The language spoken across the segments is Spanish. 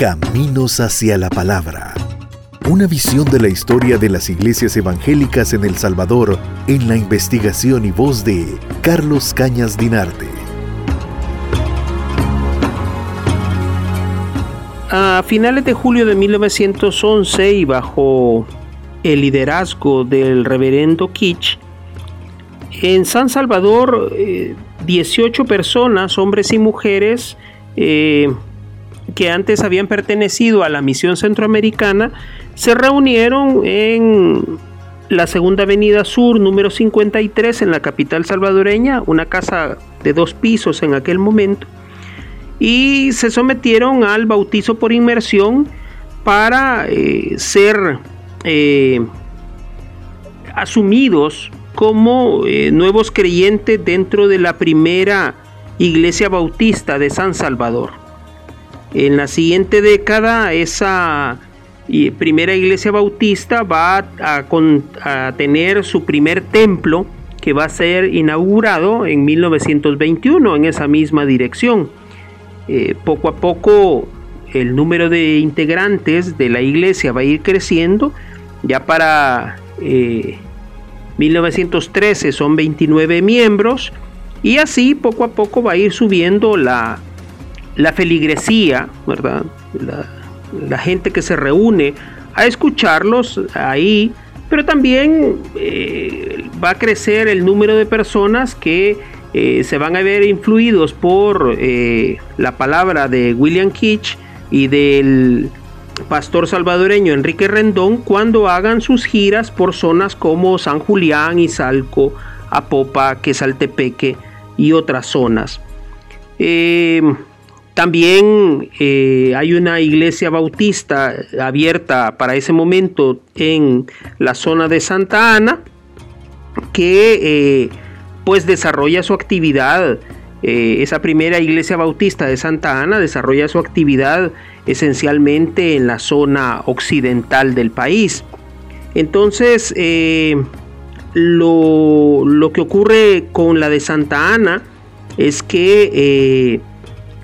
Caminos hacia la Palabra. Una visión de la historia de las iglesias evangélicas en El Salvador en la investigación y voz de Carlos Cañas Dinarte. A finales de julio de 1911 y bajo el liderazgo del reverendo Kitsch, en San Salvador 18 eh, personas, hombres y mujeres, eh, que antes habían pertenecido a la misión centroamericana, se reunieron en la Segunda Avenida Sur, número 53, en la capital salvadoreña, una casa de dos pisos en aquel momento, y se sometieron al bautizo por inmersión para eh, ser eh, asumidos como eh, nuevos creyentes dentro de la primera iglesia bautista de San Salvador. En la siguiente década, esa primera iglesia bautista va a, tener su primer templo que va a ser inaugurado en 1921 en esa misma dirección. Eh, poco a poco el número de integrantes de la iglesia va a ir creciendo. Ya para 1913 eh, son 29 miembros y así poco a poco va a ir subiendo la, la feligresía, ¿verdad? La, gente que se reúne a escucharlos ahí, pero también eh, va a crecer el número de personas que eh, se van a ver influidos por eh, la palabra de William Kitsch y del pastor salvadoreño Enrique Rendón cuando hagan sus giras por zonas como San Julián, Izalco, Apopa, Quesaltepeque y otras zonas. También eh, hay una iglesia bautista abierta para ese momento en la zona de Santa Ana que eh, pues desarrolla su actividad. Eh, esa primera iglesia bautista de Santa Ana desarrolla su actividad esencialmente en la zona occidental del país. Entonces, lo, lo, que ocurre con la de Santa Ana es que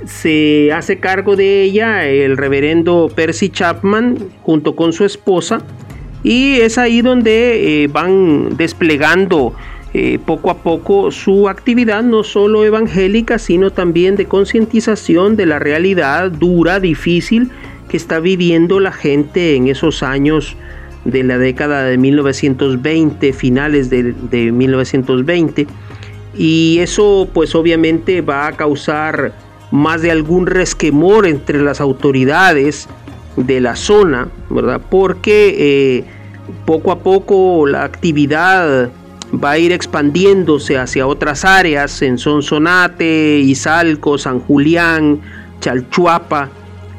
se hace cargo de ella el reverendo Percy Chapman junto con su esposa y es ahí donde eh, van desplegando eh, poco a poco su actividad no solo evangélica sino también de concientización de la realidad dura, difícil que está viviendo la gente en esos años de la década de 1920, finales de, de 1920 y eso pues obviamente va a causar más de algún resquemor entre las autoridades de la zona, ¿verdad? Porque eh, poco a poco la actividad va a ir expandiéndose hacia otras áreas en Sonsonate, Izalco, San Julián, Chalchuapa.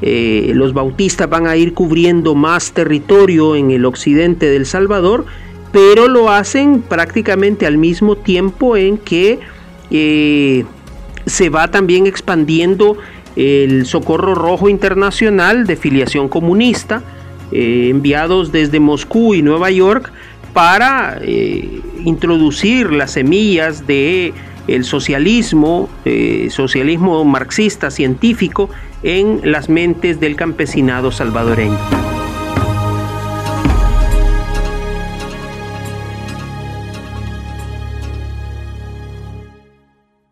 Eh, los bautistas van a ir cubriendo más territorio en el occidente del Salvador, pero lo hacen prácticamente al mismo tiempo en que eh, se va también expandiendo el Socorro Rojo Internacional de filiación comunista, eh, enviados desde Moscú y Nueva York para eh, introducir las semillas de el socialismo, eh, socialismo marxista científico en las mentes del campesinado salvadoreño.